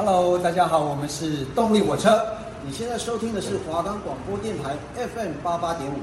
Hello，大家好，我们是动力火车。你现在收听的是华冈广播电台 FM 八八点五。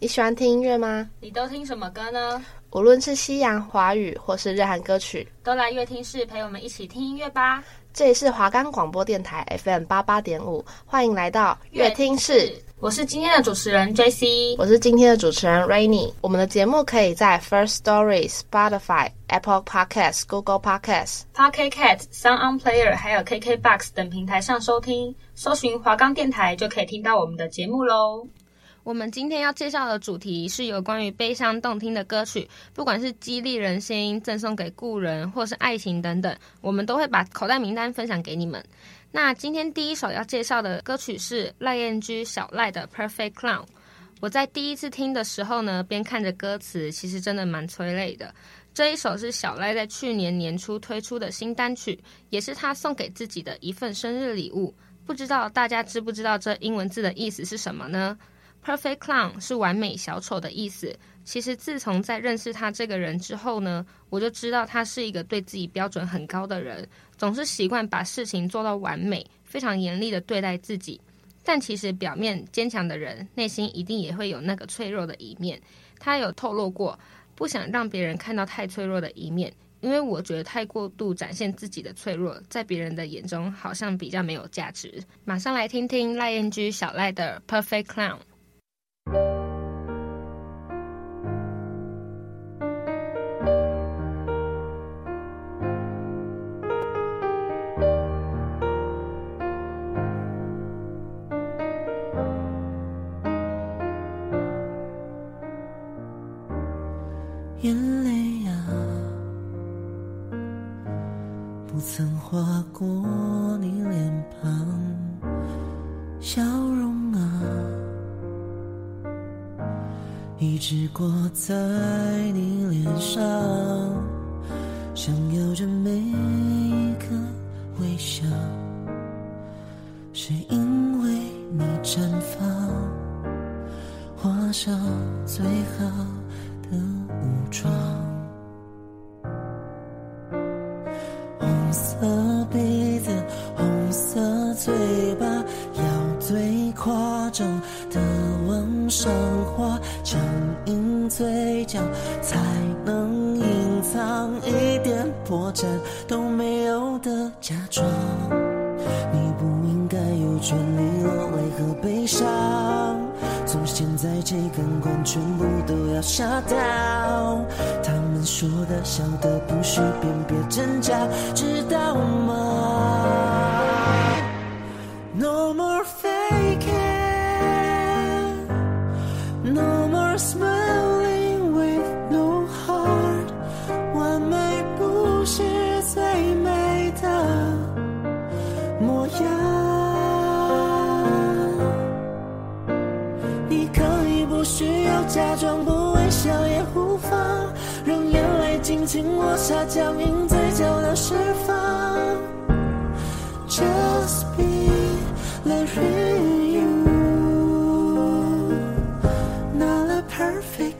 你喜欢听音乐吗？你都听什么歌呢？无论是西洋、华语或是日韩歌曲，都来乐听室陪我们一起听音乐吧。这里是华冈广播电台 FM 八八点五，欢迎来到乐听室。我是今天的主持人 JC，我是今天的主持人 Rainy。我们的节目可以在 First Story、Spotify、Apple Podcasts、Google Podcasts、Pocket Casts、Sound On Player 还有 KKBox 等平台上收听，搜寻华冈电台就可以听到我们的节目喽。我们今天要介绍的主题是有关于悲伤动听的歌曲，不管是激励人心、赠送给故人，或是爱情等等，我们都会把口袋名单分享给你们。那今天第一首要介绍的歌曲是赖燕居小赖的《Perfect Clown》。我在第一次听的时候呢，边看着歌词，其实真的蛮催泪的。这一首是小赖在去年年初推出的新单曲，也是他送给自己的一份生日礼物。不知道大家知不知道这英文字的意思是什么呢？Perfect Clown 是完美小丑的意思。其实自从在认识他这个人之后呢，我就知道他是一个对自己标准很高的人，总是习惯把事情做到完美，非常严厉的对待自己。但其实表面坚强的人，内心一定也会有那个脆弱的一面。他有透露过，不想让别人看到太脆弱的一面，因为我觉得太过度展现自己的脆弱，在别人的眼中好像比较没有价值。马上来听听赖燕居小赖的 Perfect Clown。眼泪啊，不曾划过一直挂在你脸上，想要着每都没有的假装。你不应该有权利落泪和悲伤。从现在这根管全部都要杀掉，他们说的、笑的不许辨别真假，知道吗？No more 情落下，僵硬嘴角的释放。Just be let real you, not a perfect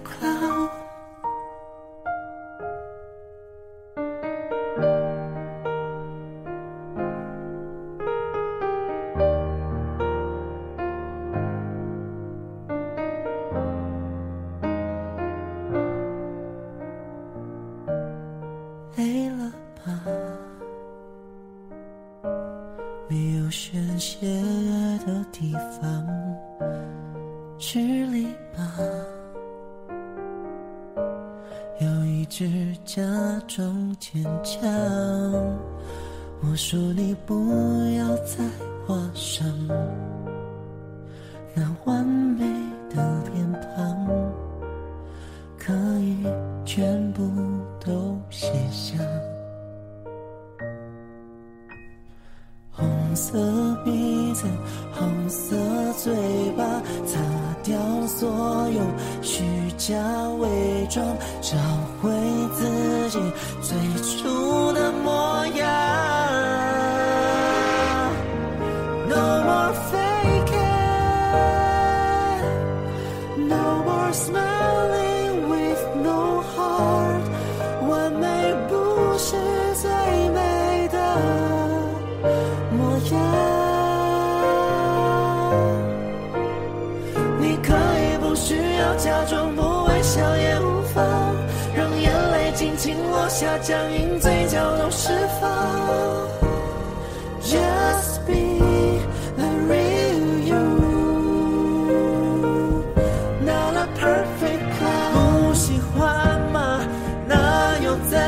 色鼻子，红色嘴巴，擦掉所有虚假伪装，找回自己最初的下僵硬，嘴角都释放。Just be the real you, not a perfect clown。不喜欢吗？那又怎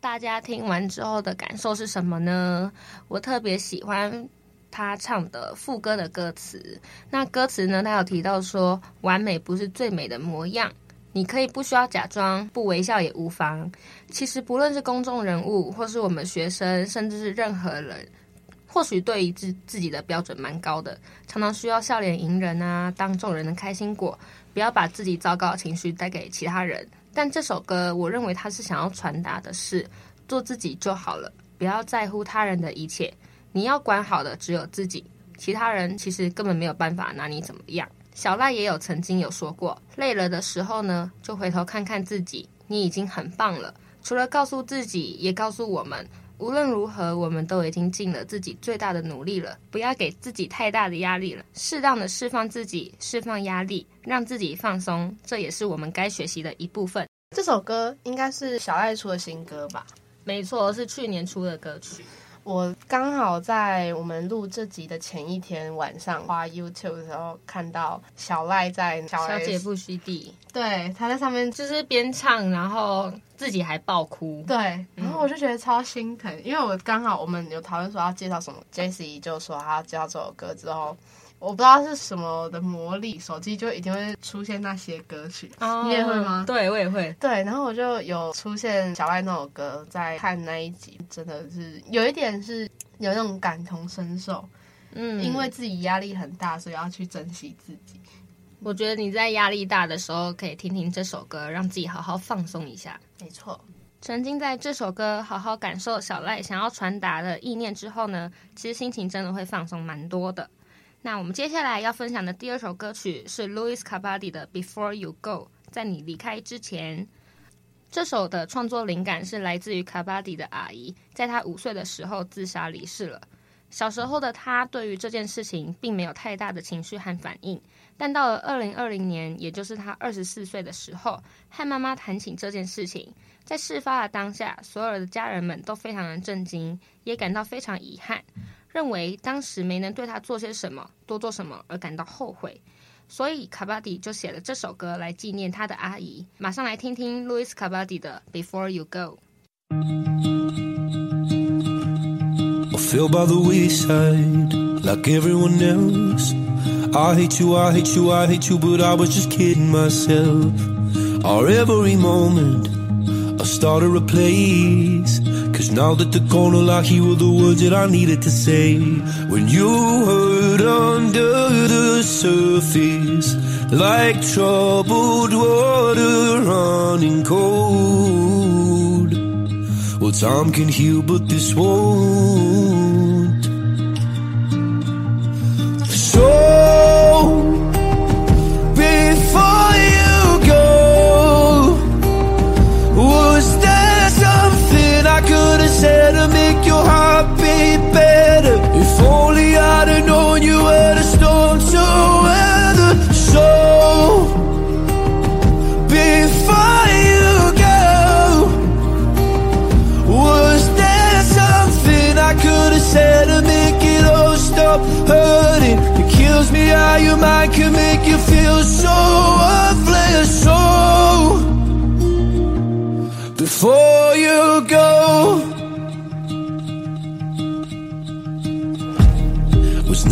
大家听完之后的感受是什么呢？我特别喜欢他唱的副歌的歌词。那歌词呢，他有提到说，完美不是最美的模样，你可以不需要假装，不微笑也无妨。其实不论是公众人物，或是我们学生，甚至是任何人，或许对于自自己的标准蛮高的，常常需要笑脸迎人啊，当众人的开心果，不要把自己糟糕的情绪带给其他人。但这首歌，我认为他是想要传达的是。做自己就好了，不要在乎他人的一切。你要管好的只有自己，其他人其实根本没有办法拿你怎么样。小赖也有曾经有说过，累了的时候呢，就回头看看自己，你已经很棒了。除了告诉自己，也告诉我们，无论如何，我们都已经尽了自己最大的努力了。不要给自己太大的压力了，适当的释放自己，释放压力，让自己放松，这也是我们该学习的一部分。这首歌应该是小爱出的新歌吧？没错，是去年出的歌曲。我刚好在我们录这集的前一天晚上花 YouTube 的时候，看到小赖在小，小姐不虚地，对，他在上面就是边唱，然后自己还爆哭。对，然后我就觉得超心疼，嗯、因为我刚好我们有讨论说要介绍什么，Jessie 就说他要介绍这首歌之后。我不知道是什么的魔力，手机就一定会出现那些歌曲。Oh, 你也会吗？对，我也会。对，然后我就有出现小赖那首歌，在看那一集，真的是有一点是有那种感同身受。嗯，因为自己压力很大，所以要去珍惜自己。我觉得你在压力大的时候可以听听这首歌，让自己好好放松一下。没错，曾经在这首歌好好感受小赖想要传达的意念之后呢，其实心情真的会放松蛮多的。那我们接下来要分享的第二首歌曲是 Louis Cabadi 的《Before You Go》，在你离开之前。这首的创作灵感是来自于 Cabadi 的阿姨，在他五岁的时候自杀离世了。小时候的他对于这件事情并没有太大的情绪和反应，但到了二零二零年，也就是他二十四岁的时候，和妈妈谈起这件事情。在事发的当下，所有的家人们都非常的震惊，也感到非常遗憾。认为当时没能对他做些什么，多做什么而感到后悔，所以卡巴迪就写了这首歌来纪念他的阿姨。马上来听听路易斯卡巴迪的《Before You Go》。I feel by the wayside, like everyone else. I hate you, I hate you, I hate you, but I was just kidding myself. Our every moment, I started a place. Cause now that the corner lock, here were the words that I needed to say. When you hurt under the surface, like troubled water running cold. Well, time can heal, but this won't. So, said to make your heart beat better? If only I'd have known you were the storm to weather. So, before you go, was there something I could have said to make it all stop hurting? It kills me how your mind can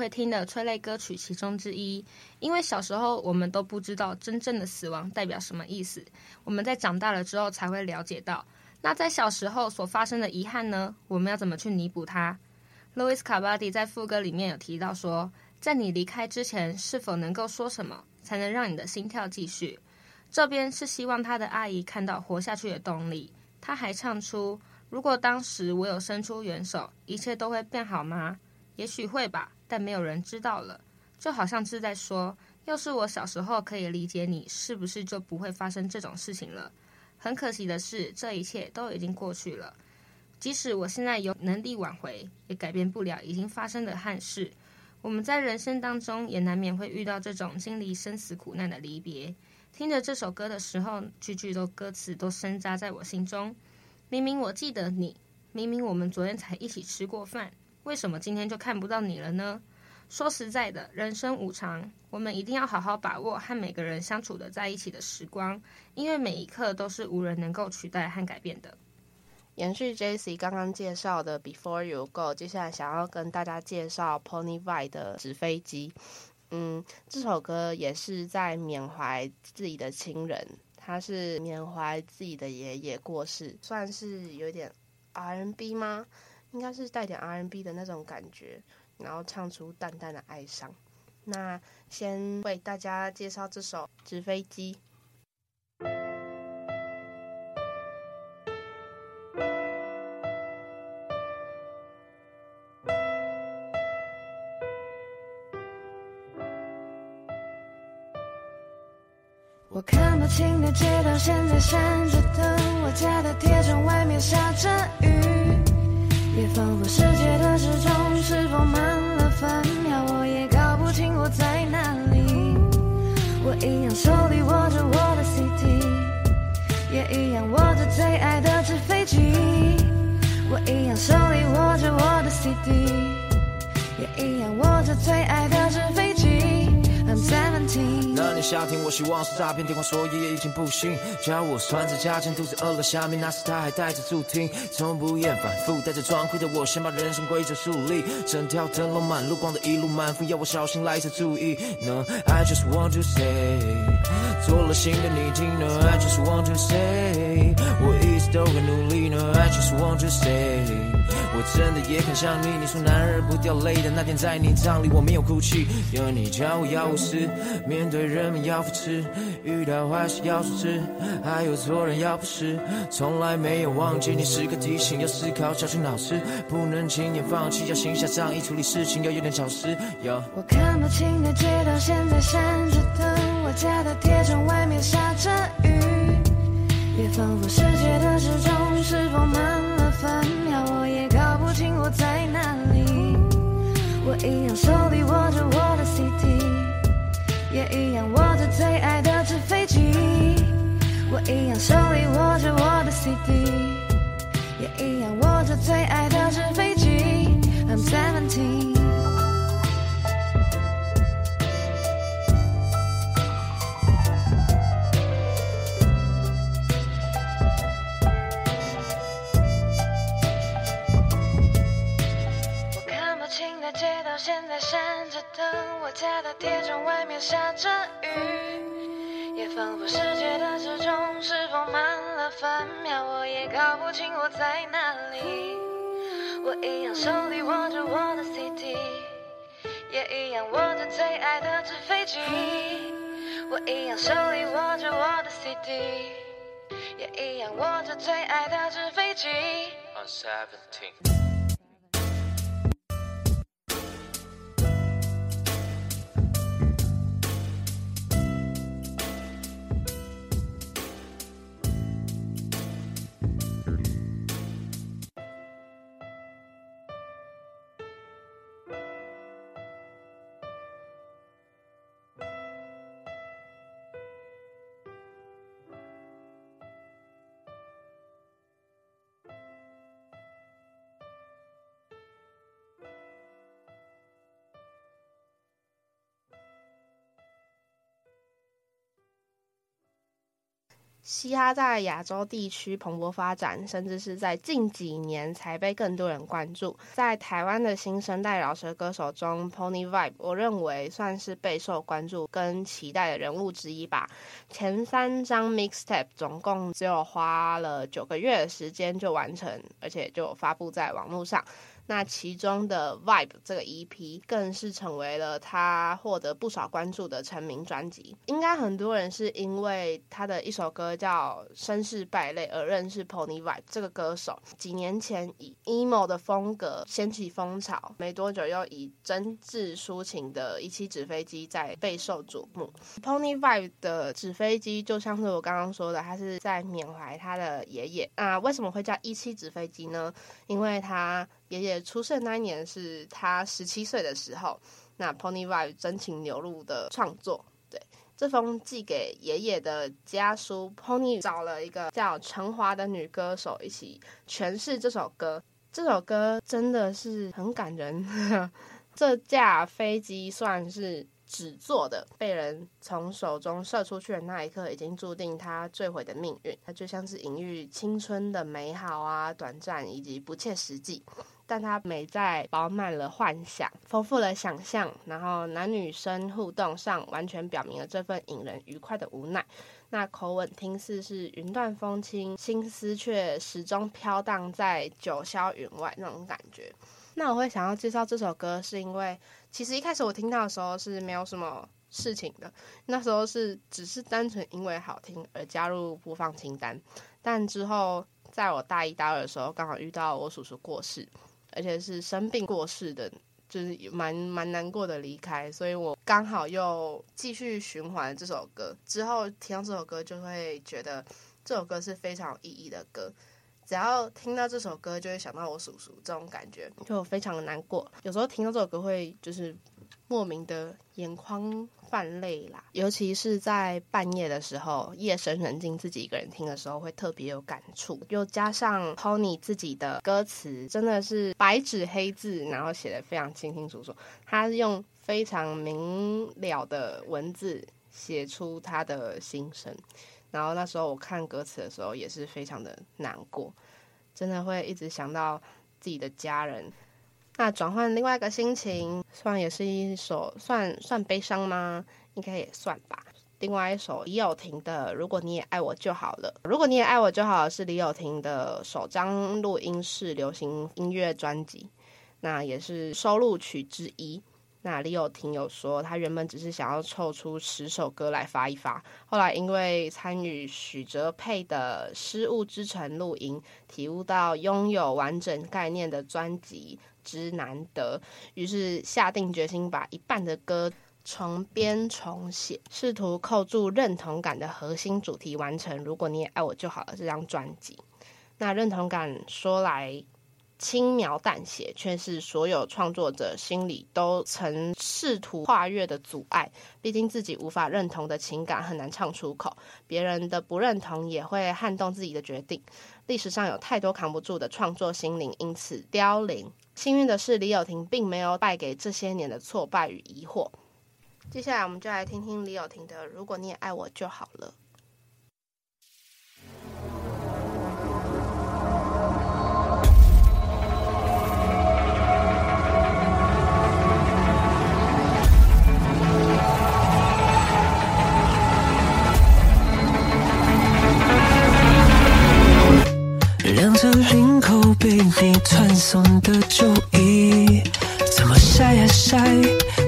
会听的催泪歌曲其中之一，因为小时候我们都不知道真正的死亡代表什么意思，我们在长大了之后才会了解到。那在小时候所发生的遗憾呢？我们要怎么去弥补它？Louis Capaldi 在副歌里面有提到说，在你离开之前，是否能够说什么，才能让你的心跳继续？这边是希望他的阿姨看到活下去的动力。他还唱出，如果当时我有伸出援手，一切都会变好吗？也许会吧，但没有人知道了。就好像是在说，要是我小时候可以理解你，是不是就不会发生这种事情了？很可惜的是，这一切都已经过去了。即使我现在有能力挽回，也改变不了已经发生的憾事。我们在人生当中也难免会遇到这种经历生死苦难的离别。听着这首歌的时候，句句都歌词都深扎在我心中。明明我记得你，明明我们昨天才一起吃过饭。为什么今天就看不到你了呢？说实在的，人生无常，我们一定要好好把握和每个人相处的在一起的时光，因为每一刻都是无人能够取代和改变的。延续 Jesse 刚刚介绍的 Before You Go，接下来想要跟大家介绍 Pony Vai 的纸飞机。嗯，这首歌也是在缅怀自己的亲人，他是缅怀自己的爷爷过世，算是有点 R&B 吗？应该是带点 R N B 的那种感觉，然后唱出淡淡的哀伤。那先为大家介绍这首《纸飞机》。我看不清的街道，现在闪着灯，我家的铁窗外面下着雨。也仿佛世界的时钟是否慢了分秒，我也搞不清我在哪里。我一样手里握着我的 CD，也一样握着最爱的纸飞机。我一样手里握着我的 CD，也一样握着最爱的纸飞机。I'm seventeen。那年夏天，我希望是诈骗电话，所以也已经不行。叫我算着价钱，肚子饿了下面，那时他还带着助听，从不厌反复，带着装酷的我，先把人生规则树立。整条灯笼满路光的一路满腹，要我小心来者注意。No, I just want to say，做了新的你听呢。I just want to say，我一直都很努力呢。I just want to say，我真的也很想你。你说男儿不掉泪的那天，在你葬礼我没有哭泣。有你教我要无私，面对人们要扶持，遇到坏事要阻止，还有做人要朴实，从来没有忘记你是个提醒，要思考小心脑子，不能轻言放弃，要行下仗义处理事情要有点巧思。我看不清的街道，现在闪着灯，我家的铁窗外面下着雨，也仿佛世界的时钟是否满了分，我在哪里。我一样手里握着我的 CD，也一样握着最爱的纸飞机。我一样手里握着我的 CD，也一样握着最爱的纸飞机。I'm seventeen。着灯，我家的铁窗外面下着雨，也仿佛世界的时钟是否满了分秒，我也搞不清我在哪里。我一样手里握着我的 CD，也一样握着最爱的纸飞机。我一样手里握着我的 CD，也一样握着最爱的纸飞机。On seventeen. 嘻哈在亚洲地区蓬勃发展，甚至是在近几年才被更多人关注。在台湾的新生代饶舌歌手中，Pony Vibe 我认为算是备受关注跟期待的人物之一吧。前三张 Mixtape 总共只有花了九个月的时间就完成，而且就发布在网络上。那其中的 Vibe 这个 EP 更是成为了他获得不少关注的成名专辑。应该很多人是因为他的一首歌叫《绅士败类》而认识 Pony Vibe 这个歌手。几年前以 emo 的风格掀起风潮，没多久又以真挚抒情的《一期纸飞机》在备受瞩目。Pony Vibe 的纸飞机就像是我刚刚说的，他是在缅怀他的爷爷。那为什么会叫一期纸飞机呢？因为他爷爷出生那一年是他十七岁的时候，那 Pony Vibe 真情流露的创作，对，这封寄给爷爷的家书，Pony 找了一个叫陈华的女歌手一起诠释这首歌。这首歌真的是很感人。这架飞机算是纸做的，被人从手中射出去的那一刻，已经注定它坠毁的命运。它就像是隐喻青春的美好啊、短暂以及不切实际。但它美在饱满了幻想，丰富了想象，然后男女生互动上完全表明了这份引人愉快的无奈。那口吻听似是云淡风轻，心思却始终飘荡在九霄云外那种感觉。那我会想要介绍这首歌，是因为其实一开始我听到的时候是没有什么事情的，那时候是只是单纯因为好听而加入播放清单。但之后在我大一、大二的时候，刚好遇到我叔叔过世。而且是生病过世的，就是蛮蛮难过的离开，所以我刚好又继续循环这首歌。之后听到这首歌，就会觉得这首歌是非常有意义的歌。只要听到这首歌，就会想到我叔叔，这种感觉就非常的难过。有时候听到这首歌，会就是莫名的眼眶泛泪啦，尤其是在半夜的时候，夜深人静，自己一个人听的时候，会特别有感触。又加上 Pony 自己的歌词，真的是白纸黑字，然后写得非常清清楚楚。他用非常明了的文字写出他的心声。然后那时候我看歌词的时候也是非常的难过，真的会一直想到自己的家人。那转换另外一个心情，算也是一首算算悲伤吗？应该也算吧。另外一首李友廷的《如果你也爱我就好了》，如果你也爱我就好了是李友廷的首张录音室流行音乐专辑，那也是收录曲之一。那李友廷有说，他原本只是想要凑出十首歌来发一发，后来因为参与许哲佩的《失物之城》录音，体悟到拥有完整概念的专辑之难得，于是下定决心把一半的歌重编重写，试图扣住认同感的核心主题，完成。如果你也爱我就好了这张专辑。那认同感说来轻描淡写，却是所有创作者心里都曾试图跨越的阻碍。毕竟自己无法认同的情感很难唱出口，别人的不认同也会撼动自己的决定。历史上有太多扛不住的创作心灵，因此凋零。幸运的是，李友廷并没有败给这些年的挫败与疑惑。接下来，我们就来听听李友廷的《如果你也爱我就好了》。亮着领口被你传送的旧衣，怎么晒呀晒？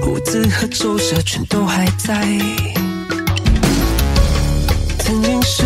胡子和皱褶全都还在，曾经是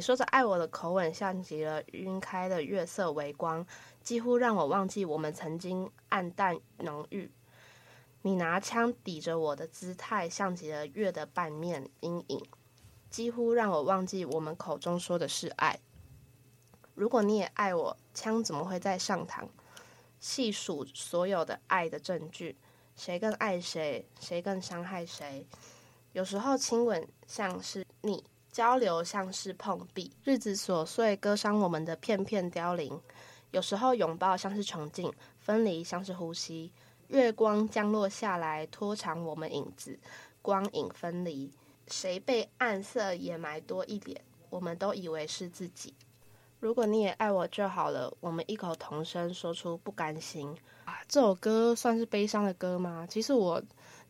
说着爱我的口吻像极了晕开的月色微光，几乎让我忘记我们曾经黯淡浓郁。你拿枪抵着我的姿态，像极了月的半面阴影，几乎让我忘记我们口中说的是爱。如果你也爱我，枪怎么会在上膛？细数所有的爱的证据，谁更爱谁，谁更伤害谁？有时候亲吻像是你，交流像是碰壁，日子琐碎割伤我们的片片凋零。有时候拥抱像是穷尽，分离像是呼吸。月光降落下来，拖长我们影子，光影分离。谁被暗色掩埋多一点？我们都以为是自己。如果你也爱我就好了。我们异口同声说出不甘心。啊，这首歌算是悲伤的歌吗？其实我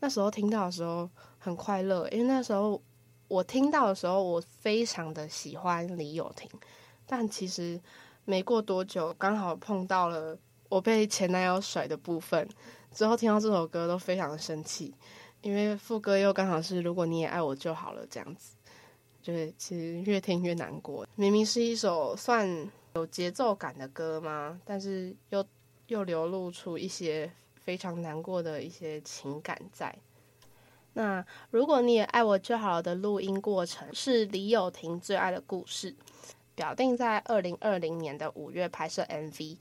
那时候听到的时候很快乐，因为那时候我听到的时候，我非常的喜欢李友廷。但其实没过多久，刚好碰到了我被前男友甩的部分。之后听到这首歌都非常的生气，因为副歌又刚好是“如果你也爱我就好了”这样子，就是其实越听越难过。明明是一首算有节奏感的歌嘛，但是又又流露出一些非常难过的一些情感在。那“如果你也爱我就好了”的录音过程是李友廷最爱的故事，表定在二零二零年的五月拍摄 MV。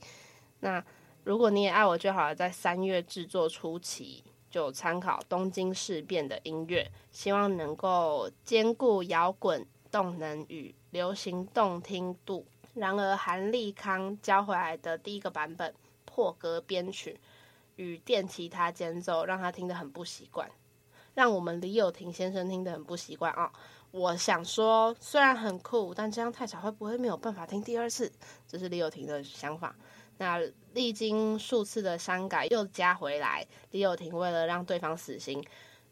那如果你也爱我就好了，在三月制作初期就参考东京事变的音乐，希望能够兼顾摇滚动能与流行动听度。然而韩立康交回来的第一个版本破格编曲与电吉他间奏，让他听得很不习惯，让我们李友廷先生听得很不习惯啊！我想说，虽然很酷，但这样太吵，会不会没有办法听第二次？这是李友廷的想法。那历经数次的删改又加回来，李友廷为了让对方死心，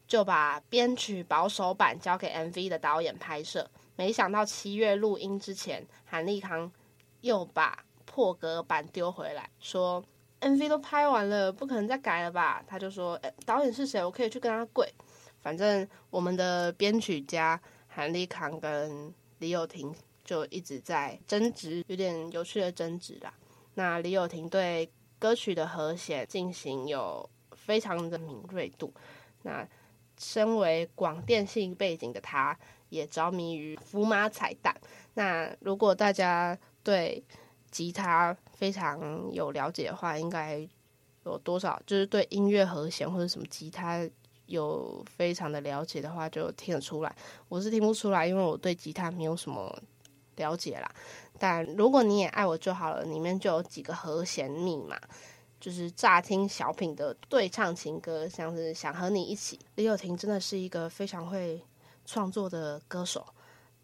就把编曲保守版交给 MV 的导演拍摄。没想到七月录音之前，韩立康又把破格版丢回来，说 MV 都拍完了，不可能再改了吧？他就说：“，导演是谁？我可以去跟他跪。”反正我们的编曲家韩立康跟李友廷就一直在争执，有点有趣的争执啦。那李友廷对歌曲的和弦进行有非常的敏锐度。那身为广电系背景的他，也着迷于福马彩蛋。那如果大家对吉他非常有了解的话，应该有多少就是对音乐和弦或者什么吉他有非常的了解的话，就听得出来。我是听不出来，因为我对吉他没有什么了解啦。但如果你也爱我就好了，里面就有几个和弦密码，就是乍听小品的对唱情歌，像是想和你一起。李友廷真的是一个非常会创作的歌手，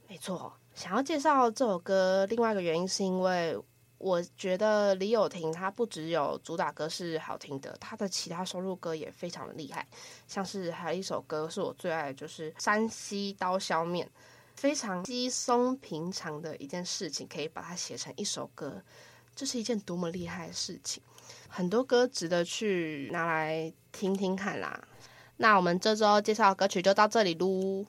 没错。想要介绍这首歌，另外一个原因是因为我觉得李友廷他不只有主打歌是好听的，他的其他收录歌也非常的厉害，像是还有一首歌是我最爱，就是《山西刀削面》。非常稀松平常的一件事情，可以把它写成一首歌，这是一件多么厉害的事情！很多歌值得去拿来听听看啦。那我们这周介绍歌曲就到这里噜。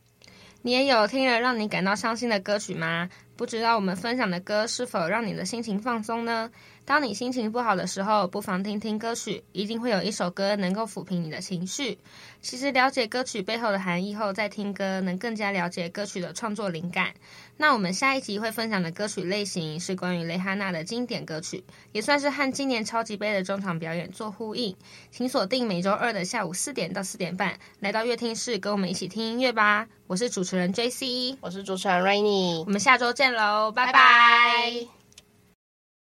你也有听了让你感到伤心的歌曲吗？不知道我们分享的歌是否让你的心情放松呢？当你心情不好的时候，不妨听听歌曲，一定会有一首歌能够抚平你的情绪。其实了解歌曲背后的含义后，再听歌能更加了解歌曲的创作灵感。那我们下一集会分享的歌曲类型是关于蕾哈娜的经典歌曲，也算是和今年超级杯的中场表演做呼应。请锁定每周二的下午四点到四点半，来到乐听室跟我们一起听音乐吧。我是主持人 JC，我是主持人 Rainy，我们下周见喽，拜拜。